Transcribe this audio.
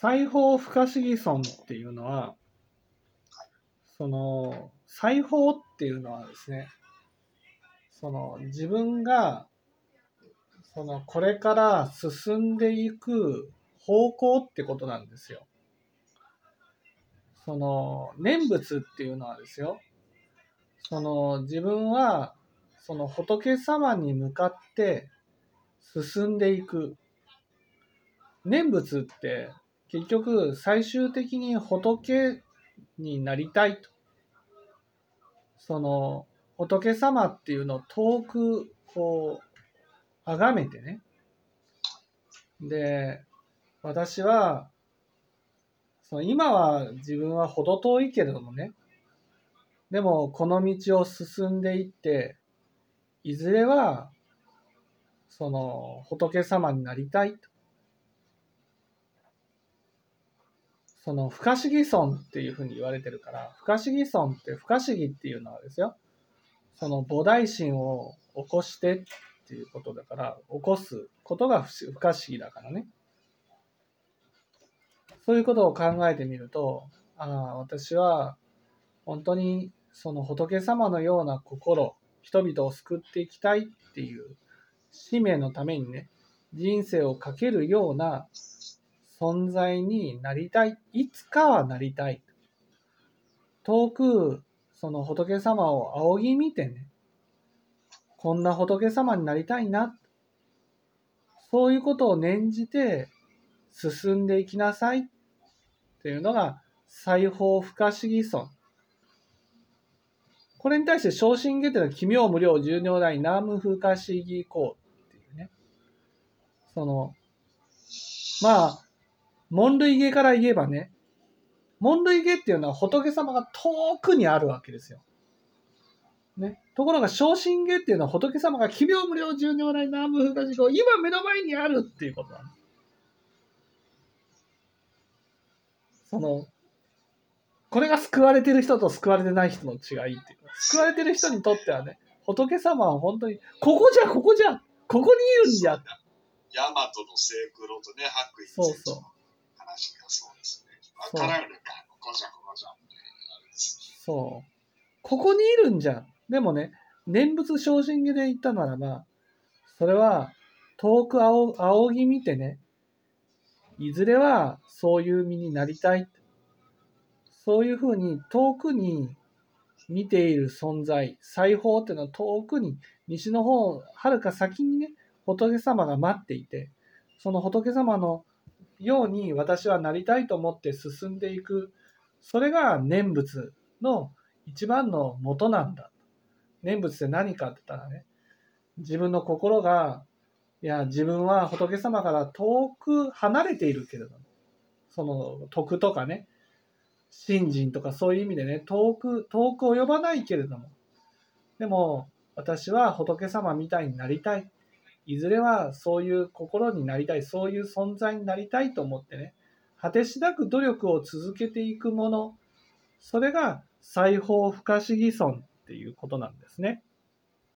裁縫不可思議損っていうのは、その、裁縫っていうのはですね、その自分が、そのこれから進んでいく方向ってことなんですよ。その念仏っていうのはですよ、その自分はその仏様に向かって進んでいく。念仏って結局最終的に仏になりたいと。その仏様っていうのを遠くこう崇めてね。で、私は、その今は自分は程遠いけれどもね。でもこの道を進んでいって、いずれはその仏様になりたいと。その不可思議尊っていうふうに言われてるから、不可思議尊って不可思議っていうのはですよ、その菩提心を起こしてっていうことだから、起こすことが不可思議だからね。そういうことを考えてみると、ああ、私は本当にその仏様のような心、人々を救っていきたいっていう使命のためにね、人生をかけるような存在になりたい。いつかはなりたい。遠くその仏様を仰ぎ見てね、こんな仏様になりたいな。そういうことを念じて進んでいきなさいっていうのが裁縫不可思議尊。これに対して昇進下手のは奇妙無料重要大南無不可思議項っていうね。その、まあ、門類下から言えばね、門類下っていうのは仏様が遠くにあるわけですよ。ね。ところが、昇進下っていうのは仏様が奇妙無料重要大南無不可思議項、今目の前にあるっていうことなんです。その、これが救われてる人と救われてない人の違いっていうか、救われてる人にとってはね、仏様は本当に、ここじゃ、ここじゃ、ここにいるんじゃ。ヤマトの聖黒とね、白衣そうそう。話がそうですね。わからんのか、ここじゃ、ここじゃ。そう。ここにいるんじゃん。でもね、念仏昇進下で言ったならば、それは遠く仰仰ぎ見てね、いずれはそういう身になりたい。そういうふうに遠くに見ている存在、裁縫っていうのは遠くに、西の方、はるか先にね、仏様が待っていて、その仏様のように私はなりたいと思って進んでいく、それが念仏の一番の元なんだ。念仏って何かって言ったらね、自分の心が、いや、自分は仏様から遠く離れているけれども、その徳とかね、信心とかそういう意味でね、遠く、遠く及ばないけれども、でも私は仏様みたいになりたい。いずれはそういう心になりたい、そういう存在になりたいと思ってね、果てしなく努力を続けていくもの、それが裁縫不可思議尊っていうことなんですね。